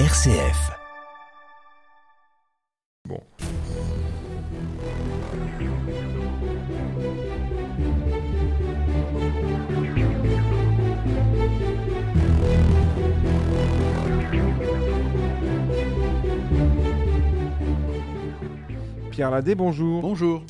RCF. Bon. Pierre Ladet, bonjour. Bonjour.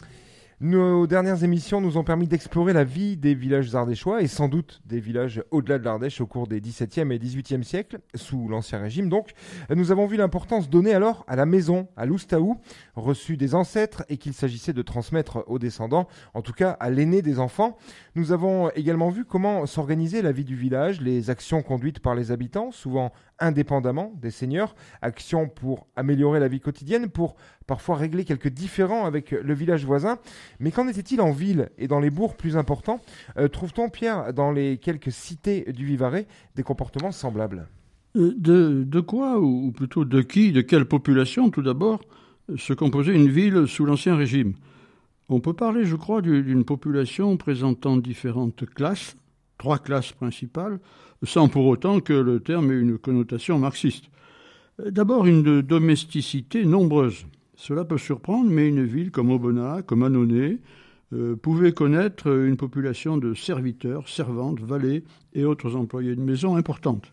Nos dernières émissions nous ont permis d'explorer la vie des villages ardéchois et sans doute des villages au-delà de l'Ardèche au cours des XVIIe et XVIIIe siècles, sous l'Ancien Régime donc. Nous avons vu l'importance donnée alors à la maison, à l'oustaou, reçue des ancêtres et qu'il s'agissait de transmettre aux descendants, en tout cas à l'aîné des enfants. Nous avons également vu comment s'organisait la vie du village, les actions conduites par les habitants, souvent indépendamment des seigneurs, actions pour améliorer la vie quotidienne, pour parfois régler quelques différends avec le village voisin. Mais qu'en était-il en ville et dans les bourgs plus importants? Euh, Trouve-t-on, Pierre, dans les quelques cités du Vivarais, des comportements semblables? Euh, de, de, quoi, ou plutôt de qui, de quelle population, tout d'abord, se composait une ville sous l'Ancien Régime? On peut parler, je crois, d'une population présentant différentes classes, trois classes principales, sans pour autant que le terme ait une connotation marxiste. D'abord, une domesticité nombreuse. Cela peut surprendre, mais une ville comme Aubenas, comme Annonay, euh, pouvait connaître une population de serviteurs, servantes, valets et autres employés de maison importantes.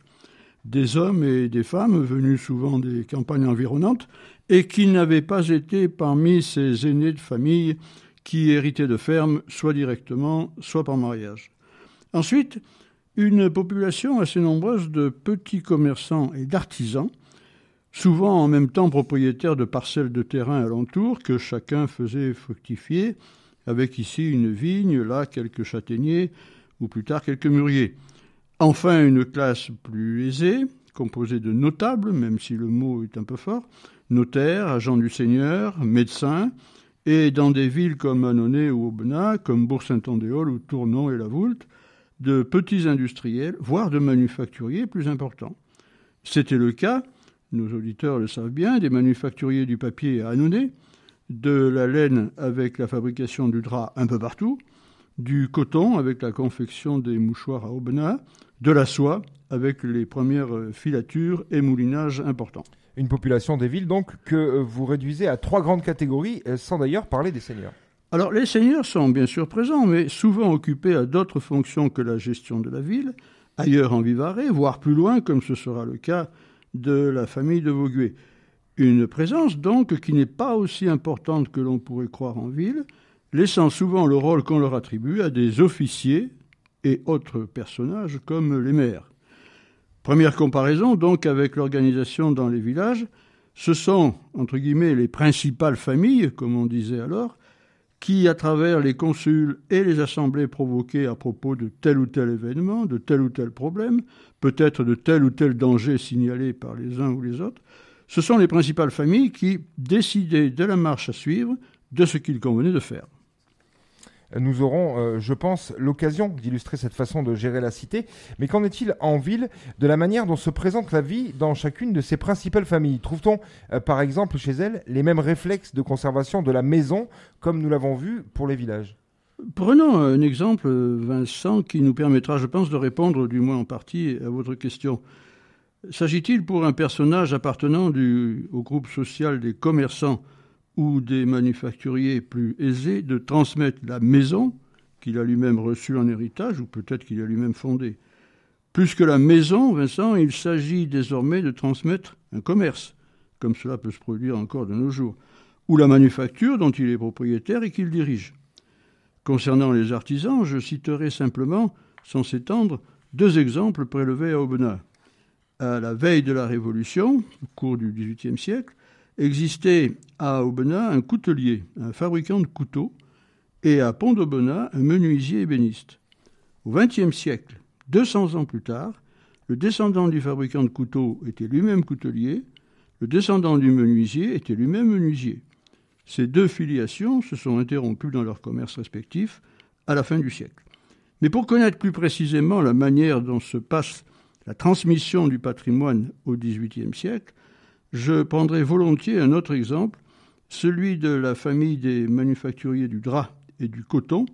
Des hommes et des femmes venus souvent des campagnes environnantes et qui n'avaient pas été parmi ces aînés de famille qui héritaient de fermes, soit directement, soit par mariage. Ensuite, une population assez nombreuse de petits commerçants et d'artisans, souvent en même temps propriétaires de parcelles de terrain alentour que chacun faisait fructifier, avec ici une vigne, là quelques châtaigniers, ou plus tard quelques mûriers. Enfin, une classe plus aisée, composée de notables, même si le mot est un peu fort, notaires, agents du Seigneur, médecins, et dans des villes comme Annonay ou Aubenas, comme Bourg-Saint-Andéol ou Tournon et La Voulte, de petits industriels, voire de manufacturiers plus importants. C'était le cas, nos auditeurs le savent bien, des manufacturiers du papier à Annonay, de la laine avec la fabrication du drap un peu partout, du coton avec la confection des mouchoirs à Aubenas, de la soie avec les premières filatures et moulinages importants. Une population des villes donc que vous réduisez à trois grandes catégories sans d'ailleurs parler des seigneurs. Alors les seigneurs sont bien sûr présents, mais souvent occupés à d'autres fonctions que la gestion de la ville, ailleurs en Vivarais, voire plus loin, comme ce sera le cas de la famille de Vauguet. Une présence donc qui n'est pas aussi importante que l'on pourrait croire en ville, laissant souvent le rôle qu'on leur attribue à des officiers et autres personnages comme les maires. Première comparaison donc avec l'organisation dans les villages, ce sont, entre guillemets, les principales familles, comme on disait alors, qui, à travers les consuls et les assemblées provoquées à propos de tel ou tel événement, de tel ou tel problème, peut-être de tel ou tel danger signalé par les uns ou les autres, ce sont les principales familles qui décidaient de la marche à suivre, de ce qu'il convenait de faire nous aurons, euh, je pense, l'occasion d'illustrer cette façon de gérer la cité. Mais qu'en est-il en ville de la manière dont se présente la vie dans chacune de ces principales familles? Trouve-t-on, euh, par exemple, chez elles, les mêmes réflexes de conservation de la maison, comme nous l'avons vu pour les villages? Prenons un exemple, Vincent, qui nous permettra, je pense, de répondre, du moins en partie, à votre question. S'agit-il pour un personnage appartenant au groupe social des commerçants ou des manufacturiers plus aisés de transmettre la maison qu'il a lui-même reçue en héritage, ou peut-être qu'il a lui-même fondée. Plus que la maison, Vincent, il s'agit désormais de transmettre un commerce, comme cela peut se produire encore de nos jours, ou la manufacture dont il est propriétaire et qu'il dirige. Concernant les artisans, je citerai simplement, sans s'étendre, deux exemples prélevés à Aubenas. À la veille de la Révolution, au cours du XVIIIe siècle, existait à Aubenas un coutelier, un fabricant de couteaux, et à Pont d'Aubenas un menuisier ébéniste. Au XXe siècle, 200 ans plus tard, le descendant du fabricant de couteaux était lui-même coutelier, le descendant du menuisier était lui-même menuisier. Ces deux filiations se sont interrompues dans leurs commerces respectifs à la fin du siècle. Mais pour connaître plus précisément la manière dont se passe la transmission du patrimoine au XVIIIe siècle, je prendrai volontiers un autre exemple, celui de la famille des manufacturiers du drap et du coton,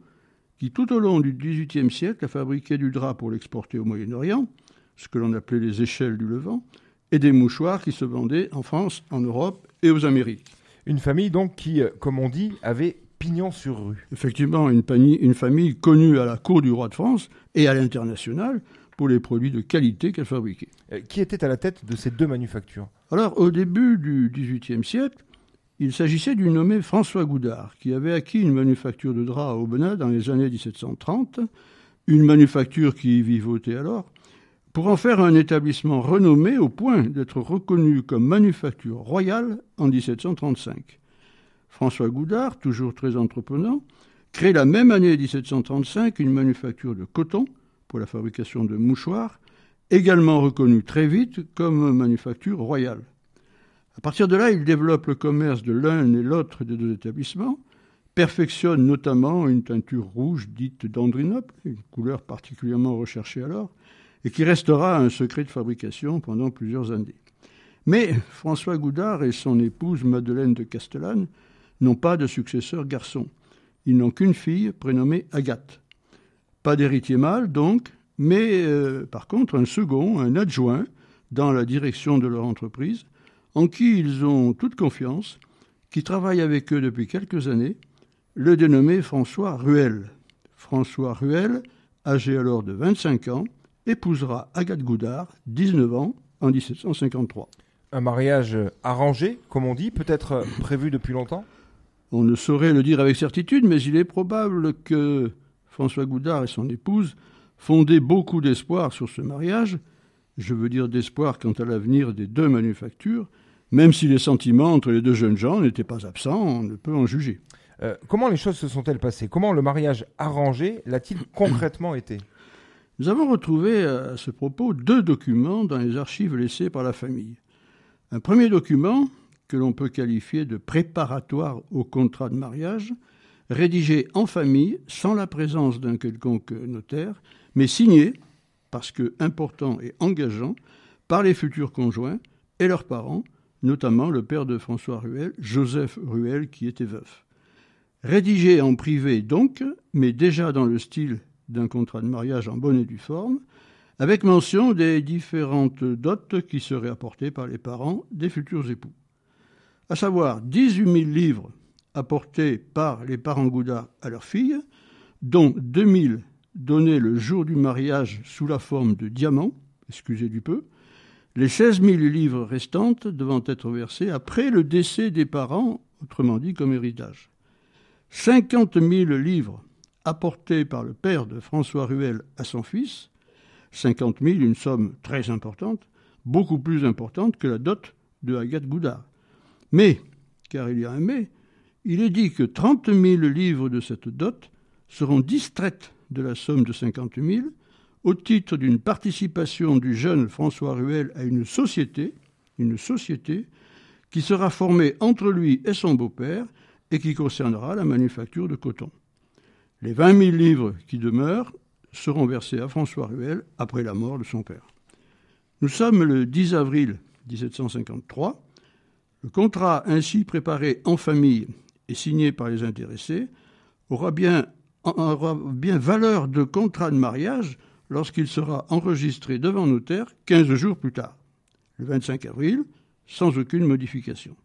qui tout au long du XVIIIe siècle a fabriqué du drap pour l'exporter au Moyen-Orient, ce que l'on appelait les échelles du Levant, et des mouchoirs qui se vendaient en France, en Europe et aux Amériques. Une famille donc qui, euh, comme on dit, avait pignon sur rue. Effectivement, une famille, une famille connue à la cour du roi de France et à l'international pour les produits de qualité qu'elle fabriquait. Euh, Qui était à la tête de ces deux manufactures Alors, au début du XVIIIe siècle, il s'agissait du nommé François Goudard, qui avait acquis une manufacture de drap à Aubenas dans les années 1730, une manufacture qui vivotait alors, pour en faire un établissement renommé au point d'être reconnu comme manufacture royale en 1735. François Goudard, toujours très entreprenant, crée la même année 1735 une manufacture de coton pour la fabrication de mouchoirs, également reconnue très vite comme manufacture royale. À partir de là, il développe le commerce de l'un et l'autre des deux établissements, perfectionne notamment une teinture rouge dite d'Andrinople, une couleur particulièrement recherchée alors, et qui restera un secret de fabrication pendant plusieurs années. Mais François Goudard et son épouse Madeleine de Castellane n'ont pas de successeur garçon. Ils n'ont qu'une fille prénommée Agathe. Pas d'héritier mâle, donc, mais euh, par contre un second, un adjoint, dans la direction de leur entreprise, en qui ils ont toute confiance, qui travaille avec eux depuis quelques années, le dénommé François Ruel. François Ruel, âgé alors de 25 ans, épousera Agathe Goudard, 19 ans, en 1753. Un mariage arrangé, comme on dit, peut-être prévu depuis longtemps? On ne saurait le dire avec certitude, mais il est probable que François Goudard et son épouse fondaient beaucoup d'espoir sur ce mariage, je veux dire d'espoir quant à l'avenir des deux manufactures, même si les sentiments entre les deux jeunes gens n'étaient pas absents, on ne peut en juger. Euh, comment les choses se sont-elles passées? Comment le mariage arrangé l'a-t-il concrètement été? Nous avons retrouvé à ce propos deux documents dans les archives laissées par la famille. Un premier document, que l'on peut qualifier de préparatoire au contrat de mariage, rédigé en famille, sans la présence d'un quelconque notaire, mais signé, parce que important et engageant, par les futurs conjoints et leurs parents, notamment le père de François Ruel, Joseph Ruel, qui était veuf. Rédigé en privé donc, mais déjà dans le style d'un contrat de mariage en bonne et due forme, avec mention des différentes dots qui seraient apportées par les parents des futurs époux. À savoir 18 000 livres apportés par les parents Goudard à leur fille, dont 2 000 donnés le jour du mariage sous la forme de diamants, excusez du peu, les 16 000 livres restantes devant être versés après le décès des parents, autrement dit comme héritage. 50 000 livres apportés par le père de François Ruel à son fils, 50 000, une somme très importante, beaucoup plus importante que la dot de Agathe Goudard. Mais, car il y a un mais, il est dit que 30 000 livres de cette dot seront distraites de la somme de 50 000 au titre d'une participation du jeune François Ruel à une société, une société qui sera formée entre lui et son beau-père et qui concernera la manufacture de coton. Les 20 000 livres qui demeurent seront versés à François Ruel après la mort de son père. Nous sommes le 10 avril 1753. Le contrat ainsi préparé en famille et signé par les intéressés aura bien, valeur de contrat de mariage lorsqu'il sera enregistré devant notaire 15 jours plus tard, le 25 avril, sans aucune modification.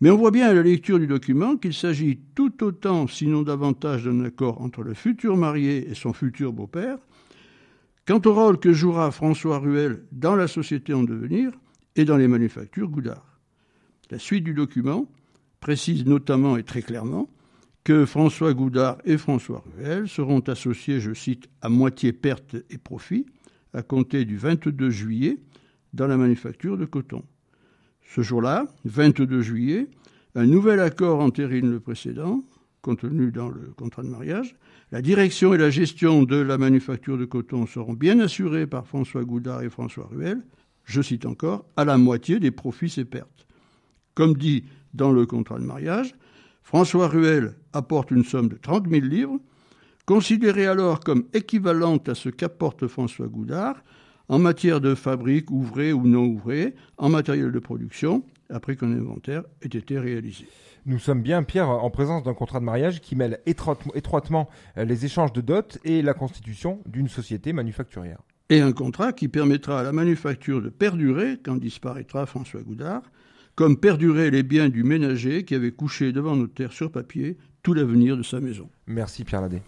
Mais on voit bien à la lecture du document qu'il s'agit tout autant, sinon davantage, d'un accord entre le futur marié et son futur beau-père, quant au rôle que jouera François Ruel dans la société en devenir et dans les manufactures Goudard. La suite du document précise notamment et très clairement que François Goudard et François Ruel seront associés, je cite, à moitié perte et profit à compter du 22 juillet dans la manufacture de coton. Ce jour-là, 22 juillet, un nouvel accord entérine le précédent, contenu dans le contrat de mariage. La direction et la gestion de la manufacture de coton seront bien assurées par François Goudard et François Ruel, je cite encore, à la moitié des profits et pertes. Comme dit dans le contrat de mariage, François Ruel apporte une somme de 30 000 livres, considérée alors comme équivalente à ce qu'apporte François Goudard, en matière de fabrique, ouvrée ou non ouvrée, en matériel de production, après qu'un inventaire ait été réalisé. Nous sommes bien, Pierre, en présence d'un contrat de mariage qui mêle étroitement les échanges de dot et la constitution d'une société manufacturière. et un contrat qui permettra à la manufacture de perdurer quand disparaîtra François Goudard, comme perduraient les biens du ménager qui avait couché devant notaire sur papier tout l'avenir de sa maison. Merci Pierre Ladet.